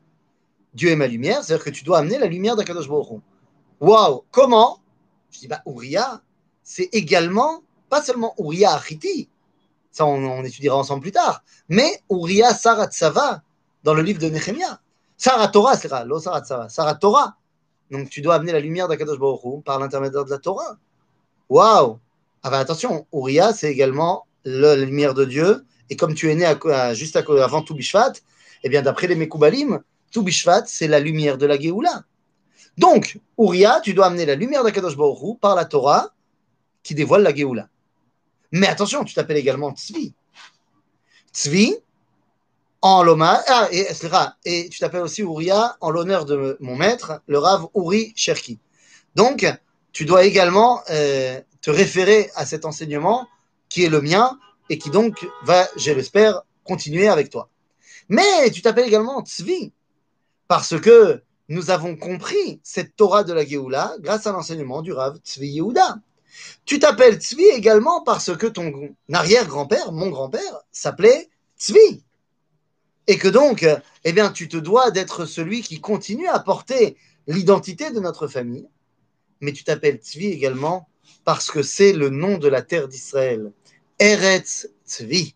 Dieu est ma lumière, c'est-à-dire que tu dois amener la lumière d'Akadosh Baruch Waouh Comment Je dis, bah, Uriah, c'est également, pas seulement Uriah Achiti, on, étudiera ensemble plus tard. Mais Uriah Sarat Sava, dans le livre de Nehemiah. Sarat Torah, c'est là, Sarat Sava, Sarat Torah. Donc tu dois amener la lumière d'Akadosh par l'intermédiaire de la Torah. Waouh ah ben, Attention, Uriah, c'est également la lumière de Dieu. Et comme tu es né juste avant Toubishvat, eh bien d'après les Mekoubalim, Toubishvat, c'est la lumière de la Géoula. Donc, Uriah, tu dois amener la lumière d'Akadosh Baruch par la Torah qui dévoile la Géoula. Mais attention, tu t'appelles également Tzvi. Tzvi, en l'hommage. Ah, et, et tu t'appelles aussi Ouria en l'honneur de mon maître, le Rav Ouri Cherki. Donc, tu dois également euh, te référer à cet enseignement qui est le mien et qui donc va, je l'espère, continuer avec toi. Mais tu t'appelles également Tzvi, parce que nous avons compris cette Torah de la Géoula grâce à l'enseignement du Rav Tzvi Yehuda. Tu t'appelles Tzvi également parce que ton arrière-grand-père, mon grand-père, s'appelait Tzvi. Et que donc, eh bien, tu te dois d'être celui qui continue à porter l'identité de notre famille. Mais tu t'appelles Tzvi également parce que c'est le nom de la terre d'Israël. Eretz Tzvi.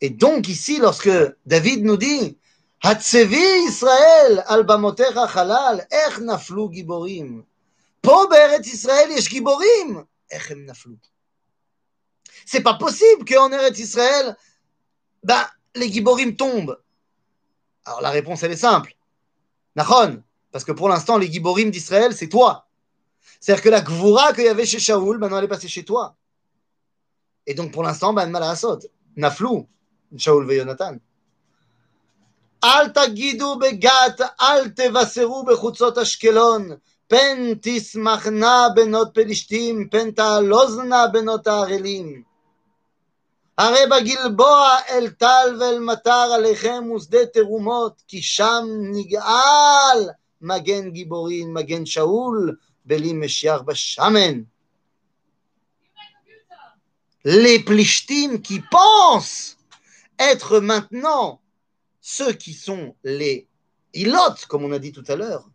Et donc ici, lorsque David nous dit Hatzevi Israël al bamotecha halal, ech naflu giborim. Po be'eretz Israël yesh giborim, ech em naflu. C'est pas possible qu'en Eretz Israël, ben, les giborim tombent Alors la réponse, elle est simple. Nachon, parce que pour l'instant, les giborim d'Israël, c'est toi. C'est-à-dire que la gvoura qu'il y avait chez Shaoul, maintenant elle est passée chez toi. Et donc pour l'instant, ben malasot, naflou, Shaoul ve Yonatan. אל תגידו בגת, אל תבשרו בחוצות אשקלון, פן תשמחנה בנות פלישתים, פן תעלוזנה בנות הערלים. הרי בגלבוע אל טל ואל מטר עליכם ושדה תרומות, כי שם נגאל מגן גיבורים, מגן שאול, בלי משיח בשמן. Les Plishtim qui pensent être maintenant ceux qui sont les ilotes, comme on a dit tout à l'heure,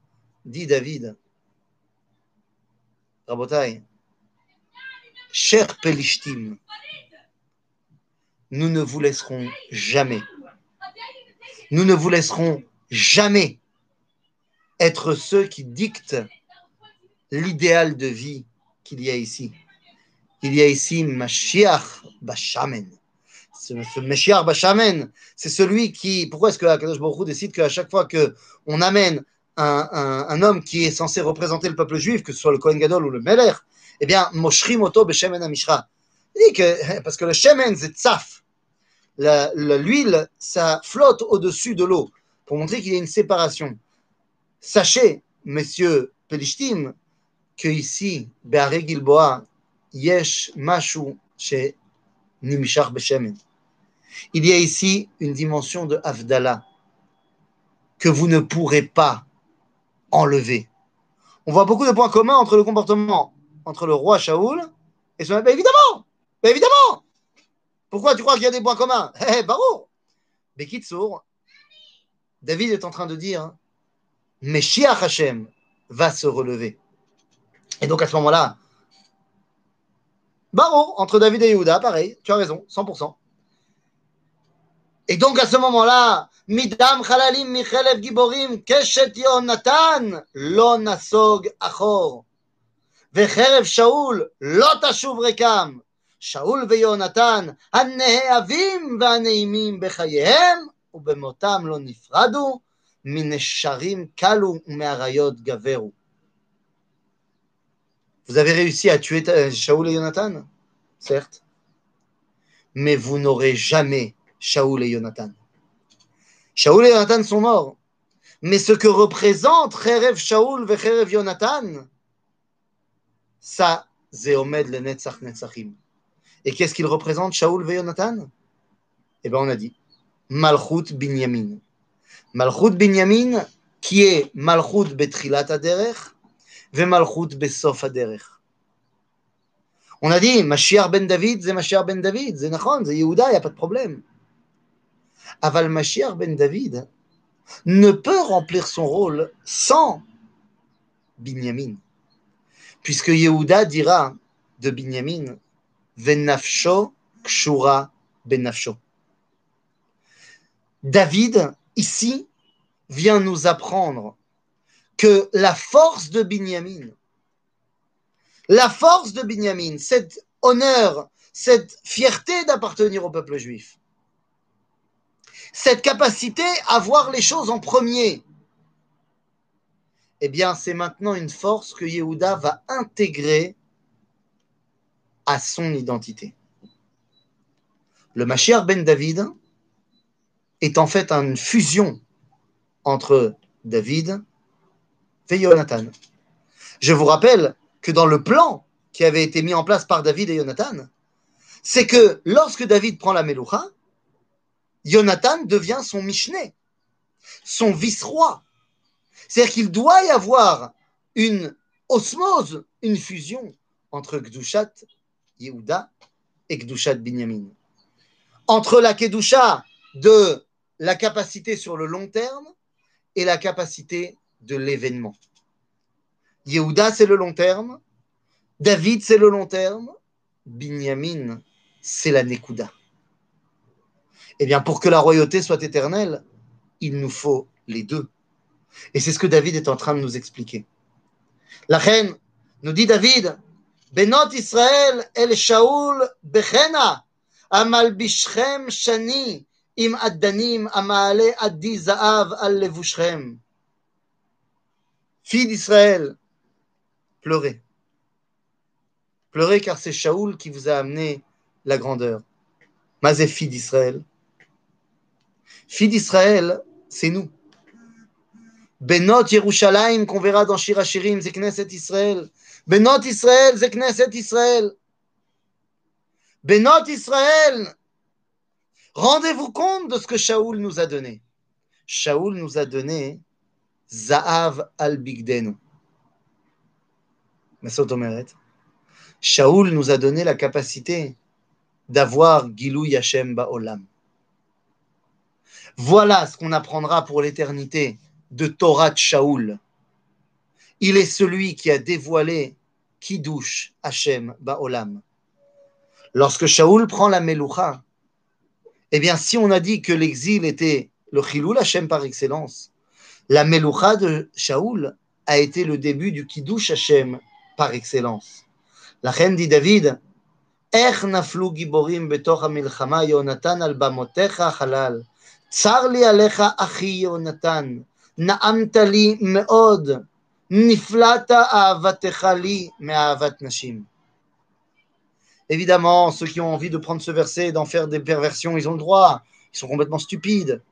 dit David. Rabotai, cher Pelishtim, nous ne vous laisserons jamais, nous ne vous laisserons jamais être ceux qui dictent l'idéal de vie qu'il y a ici. Il y a ici Mashiach Bashamen. Ce, ce Mashiach Bashamen, c'est celui qui. Pourquoi est-ce que Akadosh Baruch Hu décide qu'à chaque fois qu'on amène un, homme qui est censé représenter le peuple juif, que ce soit le Kohen Gadol ou le Meler, eh bien, Moshri Moto Beshemen Amishra. Dit que, parce que le Shemen, c'est Tzaf l'huile, ça flotte au-dessus de l'eau pour montrer qu'il y a une séparation. Sachez, messieurs Pelishtim, que ici, Be'are Gilboa, Yesh Mashu chez Nimishar Beshemen. Il y a ici une dimension de Avdallah que vous ne pourrez pas enlever. On voit beaucoup de points communs entre le comportement entre le roi Shaoul et son. Ben évidemment! Ben évidemment! Pourquoi tu crois qu'il y a des points communs? Eh, barou Bekitsour, David est en train de dire Meshiach Hashem va se relever. Et donc à ce moment-là, barou, entre David et Yehuda, pareil, tu as raison, 100%. Et donc à ce moment-là, Midam Chalalim Michelev Giborim Keshet Yonatan Lo Nasog Achor Vecherev Shaul Lo Tashuv Rekam שאול ויונתן, הנאהבים והנעימים בחייהם, ובמותם לא נפרדו, מנשרים קלו ומאריות גברו. Vous avez réussi à tuer Shaoul et Jonathan, certes, mais vous n'aurez jamais Shaoul et Jonathan. Shaoul et Jonathan sont morts, mais ce que représente Cherev Shaoul et Cherev Jonathan, ça, c'est Omed le Netzach Netzachim. Et qu'est-ce qu'il représente, Shaoul et Yonatan? Eh bien, on a dit Malchut Binyamin. Malchut Binyamin, qui est Malchut Betrilat Aderech, ve Malchut Besof Aderech. On a dit Mashiach ben David, c'est Mashiach ben David, c'est Nachon, c'est Yehuda, il n'y a pas de problème. Aval Mashiach ben David ne peut remplir son rôle sans Binyamin. Puisque Yehuda dira de Binyamin Venafsho Kshura Benafsho. David, ici, vient nous apprendre que la force de Binyamin, la force de Binyamin, cet honneur, cette fierté d'appartenir au peuple juif, cette capacité à voir les choses en premier, eh bien, c'est maintenant une force que Yehuda va intégrer à son identité. Le Mashiach ben David est en fait une fusion entre David et Jonathan. Je vous rappelle que dans le plan qui avait été mis en place par David et Jonathan, c'est que lorsque David prend la Meloucha, Jonathan devient son Mishneh, son vice-roi. C'est-à-dire qu'il doit y avoir une osmose, une fusion entre Gdushat Yehuda et Gdushat Binyamin. Entre la Kedusha de la capacité sur le long terme et la capacité de l'événement. Yehuda, c'est le long terme. David, c'est le long terme. Binyamin, c'est la Nekuda. Eh bien, pour que la royauté soit éternelle, il nous faut les deux. Et c'est ce que David est en train de nous expliquer. La reine nous dit David, Benot Israël el Shaul bechena, amal bishchem shani, im addanim amale addi zaav al levushchem. Fille d'Israël, pleurez. Pleurez car c'est Shaoul qui vous a amené la grandeur. Mazé, d'Israël. Fille d'Israël, c'est nous. Benot Yerushalayim qu'on verra dans c'est Knesset Israël. Benot Israël, c'est Knesset Israël. Benot Israël, rendez-vous compte de ce que Shaoul nous a donné. Shaoul nous a donné Zaav al-Bigdenu. Shaoul nous a donné la capacité d'avoir Gilou Yashem Ba'olam. Voilà ce qu'on apprendra pour l'éternité de Torah Shaoul. Il est celui qui a dévoilé Kiddush Hashem Ba'olam. Lorsque Shaoul prend la Meloucha, eh bien, si on a dit que l'exil était le Chilul Hashem par excellence, la Meloucha de Shaoul a été le début du Kiddush Hashem par excellence. La reine dit David, איך נפלו גיבורים בתוך המלחמה, יונתן על במותיך החלל. צר לי עליך, אחי יונתן, נעמת לי מאוד, נפלאת אהבתך לי מאהבת נשים. Évidemment, ceux qui ont envie de prendre ce verset et d'en faire des perversions, ils ont le droit. Ils sont complètement stupides.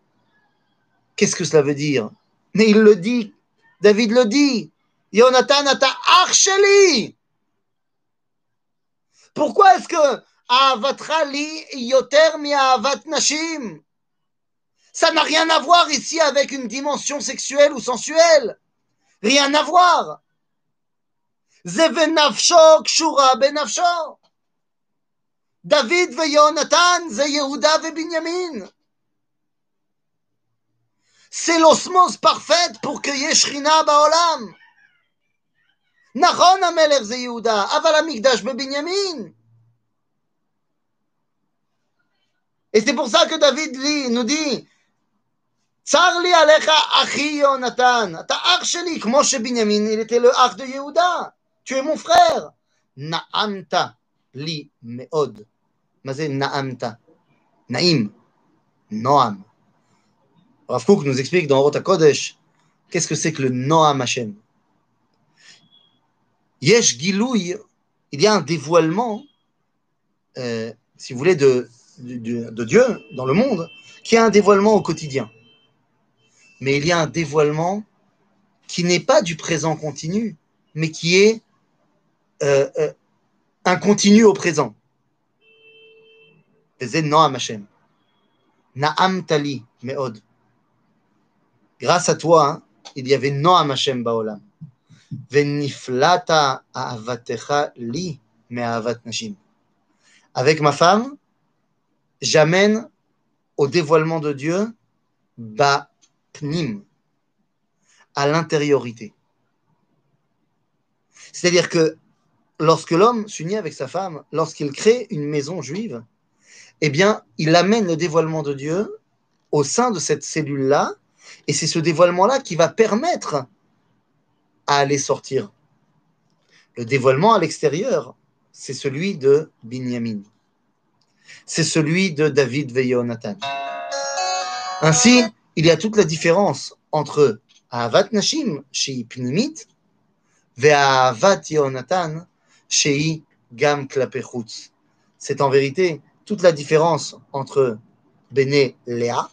Qu'est-ce que cela veut dire Mais il le dit. David le dit. Jonathan, ata archeli. Pourquoi est-ce que Ahavatra li yoter mi ahavat nashim Ça n'a rien à voir ici avec une dimension sexuelle ou sensuelle. Rien à voir. Zevenafsho kshura benafsho. David ve Yonatan, ze Yehuda ve Binyamin. C'est l'osmose parfaite pour que Yeshrina baolam. נכון המלך זה יהודה, אבל המקדש בבנימין. Et c'est pour ça que David dit, nous dit, Tsarli alecha achi Yonatan. Ta ach sheli, comme il était le ach de Yehuda. Tu es mon frère. Naamta li meod. Mazé naamta. Naim. Noam. Rav Kook nous explique dans Rota Kodesh qu'est-ce que c'est que le Noam Hashem. Yesh Gilouy, il y a un dévoilement, si vous voulez, de, de Dieu dans le monde, qui est un dévoilement au quotidien. Mais il y a un dévoilement qui n'est pas du présent continu, mais qui est euh, euh, un continu au présent. Na'am tali me'od. Grâce à toi, hein, il y avait Noam Hashem Baolam. Avec ma femme, j'amène au dévoilement de Dieu ba pnim, à l'intériorité. C'est-à-dire que lorsque l'homme s'unit avec sa femme, lorsqu'il crée une maison juive, eh bien, il amène le dévoilement de Dieu au sein de cette cellule-là, et c'est ce dévoilement-là qui va permettre à aller sortir. Le dévoilement à l'extérieur, c'est celui de Binyamin. C'est celui de David Veyonatan. Ainsi, il y a toute la différence entre Ahavat Nashim, chez Pnimit, et Ahavat Yonatan, chez Gam C'est en vérité toute la différence entre Béné Léa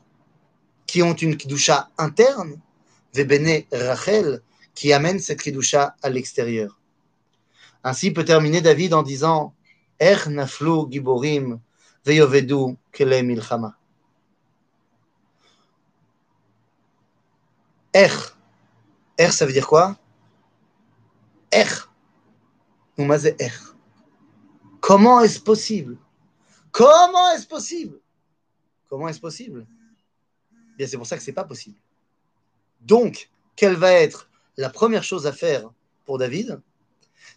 qui ont une kidusha interne, Vebene Rachel, qui amène cette kidusha à l'extérieur. Ainsi peut terminer David en disant Er naflu giborim veyovedu kele milchama. Er. Er, ça veut dire quoi? Er. Er. Comment est-ce possible? Comment est-ce possible? Comment est-ce possible? Bien, c'est pour ça que c'est pas possible. Donc, quelle va être la première chose à faire pour David?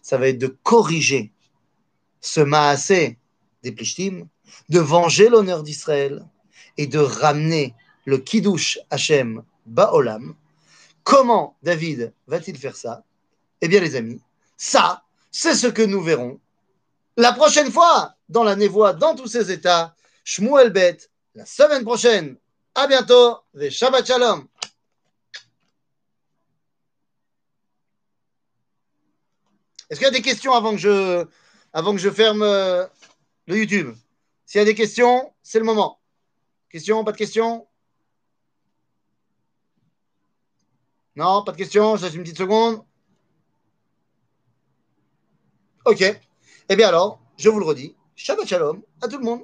Ça va être de corriger ce maasé des Plishtim, de venger l'honneur d'Israël et de ramener le Kiddush Hashem Baolam. Comment David va-t-il faire ça? Eh bien, les amis, ça, c'est ce que nous verrons la prochaine fois dans la névoie, dans tous ces états. Shmuel Bet, la semaine prochaine. À bientôt. Et Shabbat Shalom. Est-ce qu'il y a des questions avant que je, avant que je ferme euh, le YouTube? S'il y a des questions, c'est le moment. Questions, pas de questions? Non, pas de questions, je laisse une petite seconde. Ok. Eh bien alors, je vous le redis, Shabbat Shalom à tout le monde.